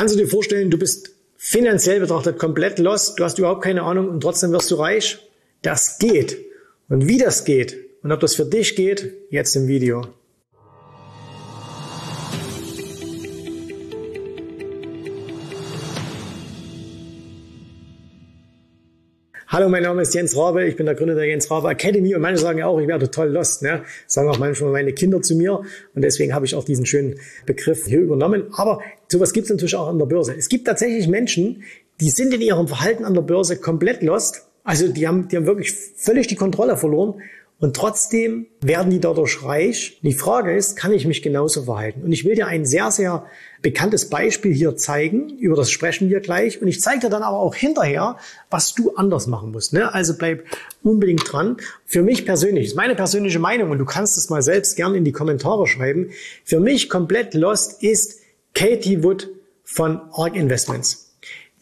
Kannst du dir vorstellen, du bist finanziell betrachtet komplett lost, du hast überhaupt keine Ahnung und trotzdem wirst du reich? Das geht. Und wie das geht und ob das für dich geht, jetzt im Video. Hallo, mein Name ist Jens Rabe, ich bin der Gründer der Jens Rabe Academy und manche sagen ja auch, ich wäre total lost. Ne? Sagen auch manchmal meine Kinder zu mir und deswegen habe ich auch diesen schönen Begriff hier übernommen. Aber sowas gibt es natürlich auch an der Börse. Es gibt tatsächlich Menschen, die sind in ihrem Verhalten an der Börse komplett lost. Also die haben, die haben wirklich völlig die Kontrolle verloren und trotzdem werden die dadurch reich. Die Frage ist, kann ich mich genauso verhalten? Und ich will dir ein sehr, sehr bekanntes Beispiel hier zeigen. Über das sprechen wir gleich. Und ich zeige dir dann aber auch hinterher, was du anders machen musst. Ne? Also bleib unbedingt dran. Für mich persönlich, ist meine persönliche Meinung, und du kannst es mal selbst gerne in die Kommentare schreiben. Für mich komplett lost ist Katie Wood von ARK Investments.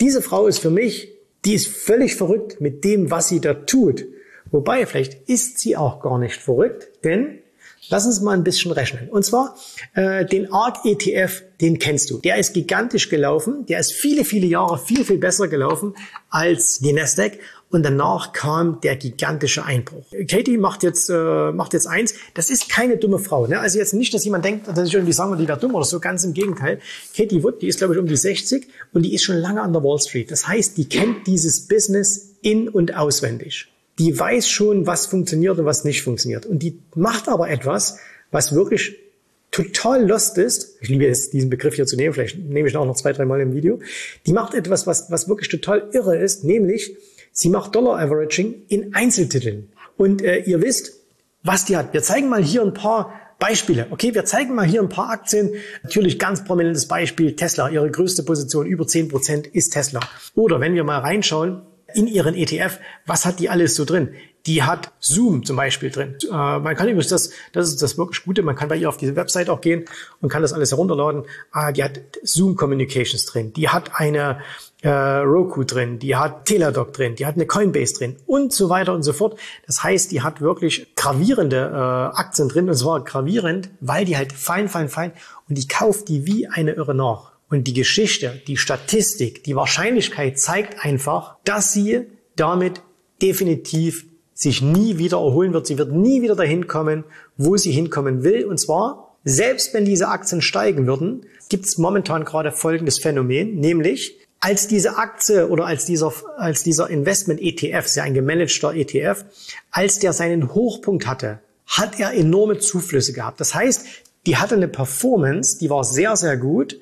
Diese Frau ist für mich, die ist völlig verrückt mit dem, was sie da tut. Wobei, vielleicht ist sie auch gar nicht verrückt, denn lass uns mal ein bisschen rechnen. Und zwar äh, den ARC ETF, den kennst du. Der ist gigantisch gelaufen, der ist viele, viele Jahre viel, viel besser gelaufen als die Nasdaq. Und danach kam der gigantische Einbruch. Katie macht jetzt, äh, macht jetzt eins. Das ist keine dumme Frau. Ne? Also jetzt nicht, dass jemand denkt, dass ich irgendwie sagen würde, die wäre dumm oder so. Ganz im Gegenteil. Katie Wood, die ist, glaube ich, um die 60 und die ist schon lange an der Wall Street. Das heißt, die kennt dieses Business in- und auswendig die weiß schon, was funktioniert und was nicht funktioniert. Und die macht aber etwas, was wirklich total lost ist. Ich liebe es, diesen Begriff hier zu nehmen. Vielleicht nehme ich ihn auch noch zwei, drei Mal im Video. Die macht etwas, was, was wirklich total irre ist, nämlich sie macht Dollar Averaging in Einzeltiteln. Und äh, ihr wisst, was die hat. Wir zeigen mal hier ein paar Beispiele. Okay, wir zeigen mal hier ein paar Aktien. Natürlich ganz prominentes Beispiel Tesla. Ihre größte Position über 10 Prozent ist Tesla. Oder wenn wir mal reinschauen, in ihren ETF, was hat die alles so drin? Die hat Zoom zum Beispiel drin. Äh, man kann übrigens das, das ist das wirklich Gute, man kann bei ihr auf diese Website auch gehen und kann das alles herunterladen. Äh, die hat Zoom Communications drin, die hat eine äh, Roku drin, die hat Teladoc drin, die hat eine Coinbase drin und so weiter und so fort. Das heißt, die hat wirklich gravierende äh, Aktien drin und zwar gravierend, weil die halt fein, fein, fein und die kauft die wie eine Irre nach. Und die Geschichte, die Statistik, die Wahrscheinlichkeit zeigt einfach, dass sie damit definitiv sich nie wieder erholen wird. Sie wird nie wieder dahin kommen, wo sie hinkommen will. Und zwar, selbst wenn diese Aktien steigen würden, gibt es momentan gerade folgendes Phänomen, nämlich als diese Aktie oder als dieser, als dieser Investment ETF, ist ja ein gemanagter ETF, als der seinen Hochpunkt hatte, hat er enorme Zuflüsse gehabt. Das heißt, die hatte eine Performance, die war sehr, sehr gut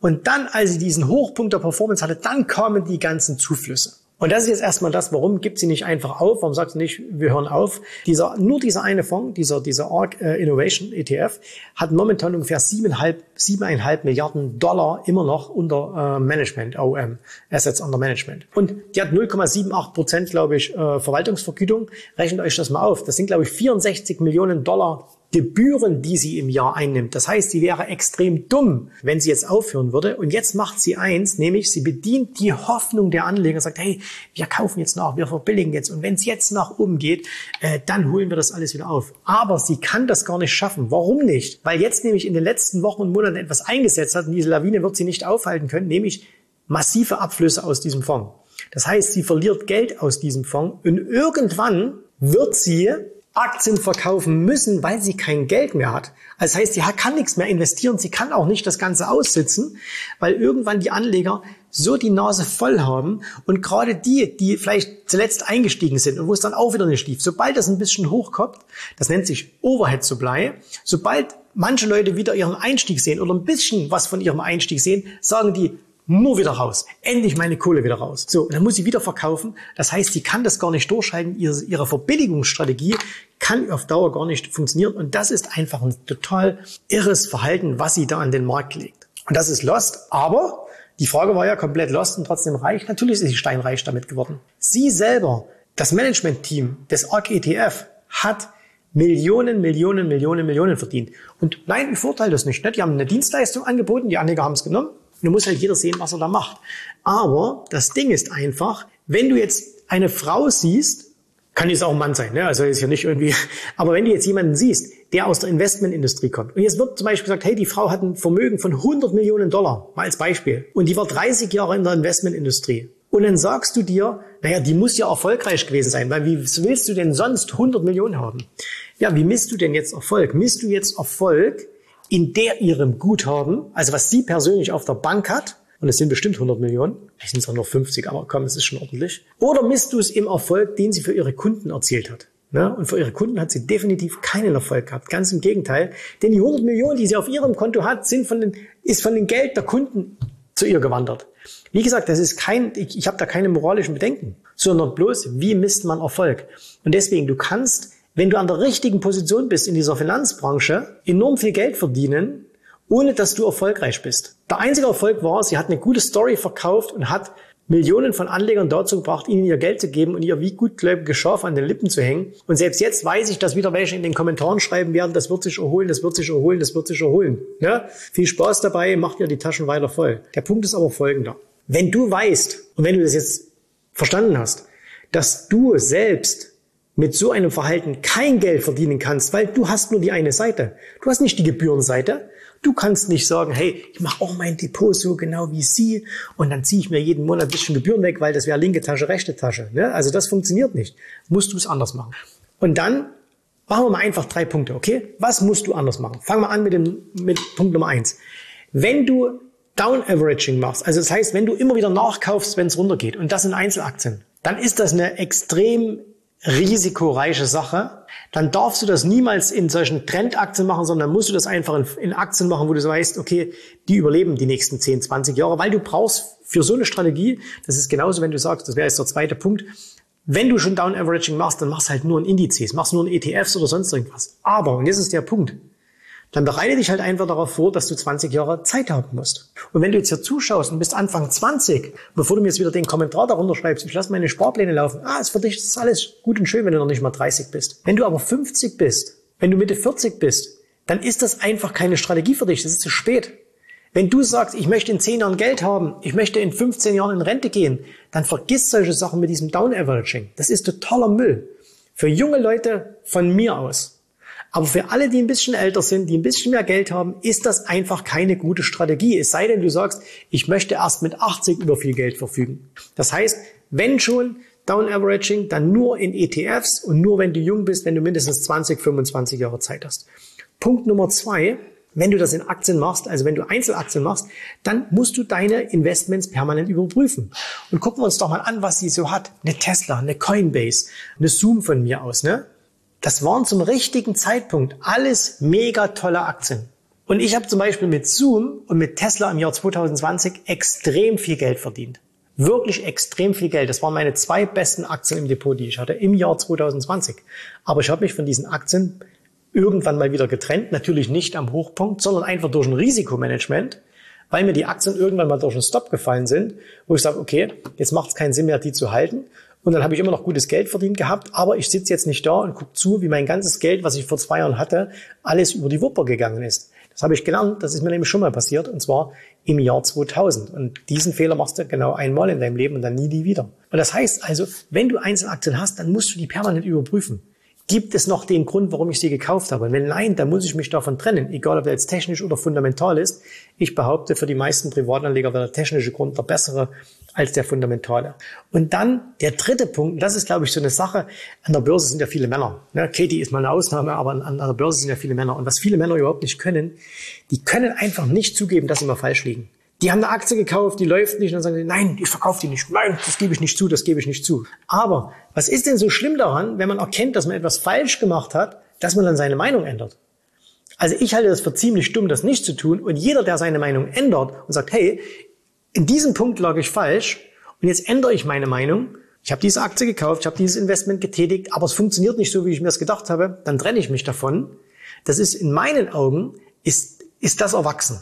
und dann, als sie diesen Hochpunkt der Performance hatte, dann kamen die ganzen Zuflüsse. Und das ist jetzt erstmal das, warum gibt sie nicht einfach auf? Warum sagt sie nicht, wir hören auf? Dieser, nur dieser eine Fonds, dieser, dieser ARC äh, Innovation ETF, hat momentan ungefähr siebeneinhalb, siebeneinhalb Milliarden Dollar immer noch unter äh, Management, OM, Assets under Management. Und die hat 0,78 Prozent, glaube ich, äh, Verwaltungsvergütung. Rechnet euch das mal auf. Das sind, glaube ich, 64 Millionen Dollar Gebühren, die sie im Jahr einnimmt. Das heißt, sie wäre extrem dumm, wenn sie jetzt aufhören würde. Und jetzt macht sie eins, nämlich sie bedient die Hoffnung der Anleger, sagt, hey, wir kaufen jetzt nach, wir verbilligen jetzt. Und wenn es jetzt nach oben geht, äh, dann holen wir das alles wieder auf. Aber sie kann das gar nicht schaffen. Warum nicht? Weil jetzt nämlich in den letzten Wochen und Monaten etwas eingesetzt hat und diese Lawine wird sie nicht aufhalten können, nämlich massive Abflüsse aus diesem Fonds. Das heißt, sie verliert Geld aus diesem Fonds und irgendwann wird sie Aktien verkaufen müssen, weil sie kein Geld mehr hat. Das heißt, sie kann nichts mehr investieren, sie kann auch nicht das Ganze aussitzen, weil irgendwann die Anleger so die Nase voll haben und gerade die, die vielleicht zuletzt eingestiegen sind und wo es dann auch wieder nicht lief, sobald das ein bisschen hochkommt, das nennt sich Overhead Supply, sobald manche Leute wieder ihren Einstieg sehen oder ein bisschen was von ihrem Einstieg sehen, sagen die, nur wieder raus. Endlich meine Kohle wieder raus. So, und dann muss sie wieder verkaufen. Das heißt, sie kann das gar nicht durchhalten. Ihre, ihre Verbilligungsstrategie kann auf Dauer gar nicht funktionieren. Und das ist einfach ein total irres Verhalten, was sie da an den Markt legt. Und das ist Lost. Aber die Frage war ja komplett Lost und trotzdem reich. Natürlich ist sie steinreich damit geworden. Sie selber, das Management-Team des ARC ETF, hat Millionen, Millionen, Millionen, Millionen verdient. Und nein, ich verurteile das nicht. Die haben eine Dienstleistung angeboten, die Anleger haben es genommen nun muss halt jeder sehen, was er da macht. Aber das Ding ist einfach, wenn du jetzt eine Frau siehst, kann jetzt auch ein Mann sein, ne? also ist ja nicht irgendwie, aber wenn du jetzt jemanden siehst, der aus der Investmentindustrie kommt. Und jetzt wird zum Beispiel gesagt, hey, die Frau hat ein Vermögen von 100 Millionen Dollar, mal als Beispiel. Und die war 30 Jahre in der Investmentindustrie. Und dann sagst du dir, naja, die muss ja erfolgreich gewesen sein, weil wie willst du denn sonst 100 Millionen haben? Ja, wie misst du denn jetzt Erfolg? Misst du jetzt Erfolg in der ihrem Guthaben, also was sie persönlich auf der Bank hat, und es sind bestimmt 100 Millionen, vielleicht sind es auch nur 50, aber komm, es ist schon ordentlich. Oder misst du es im Erfolg, den sie für ihre Kunden erzielt hat? Ne? Und für ihre Kunden hat sie definitiv keinen Erfolg gehabt. Ganz im Gegenteil. Denn die 100 Millionen, die sie auf ihrem Konto hat, sind von den, ist von dem Geld der Kunden zu ihr gewandert. Wie gesagt, das ist kein, ich, ich habe da keine moralischen Bedenken, sondern bloß, wie misst man Erfolg? Und deswegen, du kannst, wenn du an der richtigen Position bist in dieser Finanzbranche, enorm viel Geld verdienen, ohne dass du erfolgreich bist. Der einzige Erfolg war, sie hat eine gute Story verkauft und hat Millionen von Anlegern dazu gebracht, ihnen ihr Geld zu geben und ihr wie gutgläubige Schaf an den Lippen zu hängen. Und selbst jetzt weiß ich, dass wieder welche in den Kommentaren schreiben werden, das wird sich erholen, das wird sich erholen, das wird sich erholen. Ja? Viel Spaß dabei, macht ihr die Taschen weiter voll. Der Punkt ist aber folgender. Wenn du weißt, und wenn du das jetzt verstanden hast, dass du selbst mit so einem Verhalten kein Geld verdienen kannst, weil du hast nur die eine Seite. Du hast nicht die Gebührenseite, Du kannst nicht sagen, hey, ich mache auch mein Depot so genau wie Sie und dann ziehe ich mir jeden Monat ein bisschen Gebühren weg, weil das wäre linke Tasche, rechte Tasche. Ne? Also das funktioniert nicht. Musst du es anders machen. Und dann machen wir mal einfach drei Punkte, okay? Was musst du anders machen? Fangen wir an mit, dem, mit Punkt Nummer eins. Wenn du Down Averaging machst, also das heißt, wenn du immer wieder nachkaufst, wenn es runtergeht und das in Einzelaktien, dann ist das eine extrem risikoreiche Sache, dann darfst du das niemals in solchen Trendaktien machen, sondern musst du das einfach in, in, Aktien machen, wo du so weißt, okay, die überleben die nächsten 10, 20 Jahre, weil du brauchst für so eine Strategie, das ist genauso, wenn du sagst, das wäre jetzt der zweite Punkt, wenn du schon Down Averaging machst, dann machst halt nur ein Indizes, machst nur ein ETFs oder sonst irgendwas. Aber, und jetzt ist der Punkt, dann bereite dich halt einfach darauf vor, dass du 20 Jahre Zeit haben musst. Und wenn du jetzt hier zuschaust und bist Anfang 20, bevor du mir jetzt wieder den Kommentar darunter schreibst, ich lasse meine Sparpläne laufen, ah, ist für dich ist alles gut und schön, wenn du noch nicht mal 30 bist. Wenn du aber 50 bist, wenn du Mitte 40 bist, dann ist das einfach keine Strategie für dich, das ist zu spät. Wenn du sagst, ich möchte in 10 Jahren Geld haben, ich möchte in 15 Jahren in Rente gehen, dann vergiss solche Sachen mit diesem Down Averaging. Das ist totaler Müll. Für junge Leute von mir aus aber für alle, die ein bisschen älter sind, die ein bisschen mehr Geld haben, ist das einfach keine gute Strategie. Es sei denn, du sagst, ich möchte erst mit 80 über viel Geld verfügen. Das heißt, wenn schon Down Averaging, dann nur in ETFs und nur wenn du jung bist, wenn du mindestens 20, 25 Jahre Zeit hast. Punkt Nummer zwei. Wenn du das in Aktien machst, also wenn du Einzelaktien machst, dann musst du deine Investments permanent überprüfen. Und gucken wir uns doch mal an, was sie so hat. Eine Tesla, eine Coinbase, eine Zoom von mir aus, ne? Das waren zum richtigen Zeitpunkt alles mega tolle Aktien. Und ich habe zum Beispiel mit Zoom und mit Tesla im Jahr 2020 extrem viel Geld verdient. Wirklich extrem viel Geld. Das waren meine zwei besten Aktien im Depot, die ich hatte im Jahr 2020. Aber ich habe mich von diesen Aktien irgendwann mal wieder getrennt. Natürlich nicht am Hochpunkt, sondern einfach durch ein Risikomanagement, weil mir die Aktien irgendwann mal durch einen Stop gefallen sind, wo ich sage, okay, jetzt macht es keinen Sinn mehr, die zu halten. Und dann habe ich immer noch gutes Geld verdient gehabt, aber ich sitze jetzt nicht da und gucke zu, wie mein ganzes Geld, was ich vor zwei Jahren hatte, alles über die Wupper gegangen ist. Das habe ich gelernt, das ist mir nämlich schon mal passiert, und zwar im Jahr 2000. Und diesen Fehler machst du genau einmal in deinem Leben und dann nie die wieder. Und das heißt also, wenn du Einzelaktien hast, dann musst du die permanent überprüfen. Gibt es noch den Grund, warum ich sie gekauft habe? Und wenn nein, dann muss ich mich davon trennen, egal ob der jetzt technisch oder fundamental ist. Ich behaupte, für die meisten Privatanleger wäre der technische Grund der bessere als der fundamentale. Und dann der dritte Punkt, das ist, glaube ich, so eine Sache, an der Börse sind ja viele Männer. Ne? Katie ist mal eine Ausnahme, aber an, der Börse sind ja viele Männer. Und was viele Männer überhaupt nicht können, die können einfach nicht zugeben, dass sie mal falsch liegen. Die haben eine Aktie gekauft, die läuft nicht und dann sagen sie, nein, ich verkaufe die nicht. Nein, das gebe ich nicht zu, das gebe ich nicht zu. Aber was ist denn so schlimm daran, wenn man erkennt, dass man etwas falsch gemacht hat, dass man dann seine Meinung ändert? Also ich halte das für ziemlich dumm, das nicht zu tun. Und jeder, der seine Meinung ändert und sagt, hey, in diesem Punkt lag ich falsch und jetzt ändere ich meine Meinung, ich habe diese Aktie gekauft, ich habe dieses Investment getätigt, aber es funktioniert nicht so, wie ich mir das gedacht habe, dann trenne ich mich davon. Das ist in meinen Augen, ist, ist das erwachsen.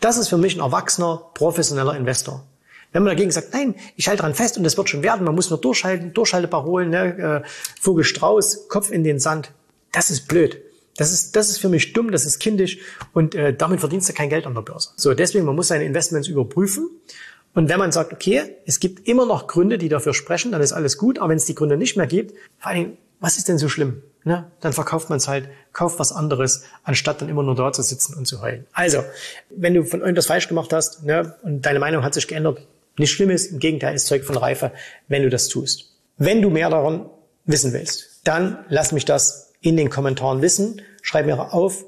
Das ist für mich ein erwachsener, professioneller Investor. Wenn man dagegen sagt, nein, ich halte dran fest und das wird schon werden, man muss nur durchhalten, Durchhalteparolen, ne, äh, Vogel Strauß, Kopf in den Sand, das ist blöd. Das ist, das ist für mich dumm, das ist kindisch und äh, damit verdienst du kein Geld an der Börse. So, deswegen, man muss seine Investments überprüfen. Und wenn man sagt, okay, es gibt immer noch Gründe, die dafür sprechen, dann ist alles gut. Aber wenn es die Gründe nicht mehr gibt, vor allem was ist denn so schlimm? Ne? Dann verkauft man es halt, kauft was anderes, anstatt dann immer nur da zu sitzen und zu heulen. Also, wenn du von irgendwas falsch gemacht hast ne, und deine Meinung hat sich geändert, nicht schlimm ist, im Gegenteil ist Zeug von Reife, wenn du das tust. Wenn du mehr davon wissen willst, dann lass mich das in den Kommentaren wissen. Schreib mir auf,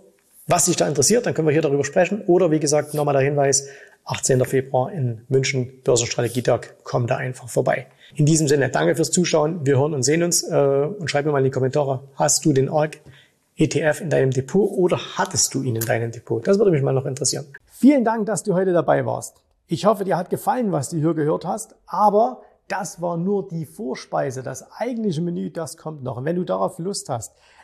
was dich da interessiert, dann können wir hier darüber sprechen. Oder wie gesagt, nochmal der Hinweis, 18. Februar in München, Börsenstrategietag, komm da einfach vorbei. In diesem Sinne, danke fürs Zuschauen. Wir hören und sehen uns äh, und schreib mir mal in die Kommentare, hast du den ARC ETF in deinem Depot oder hattest du ihn in deinem Depot? Das würde mich mal noch interessieren. Vielen Dank, dass du heute dabei warst. Ich hoffe, dir hat gefallen, was du hier gehört hast, aber das war nur die Vorspeise. Das eigentliche Menü, das kommt noch. Und wenn du darauf Lust hast,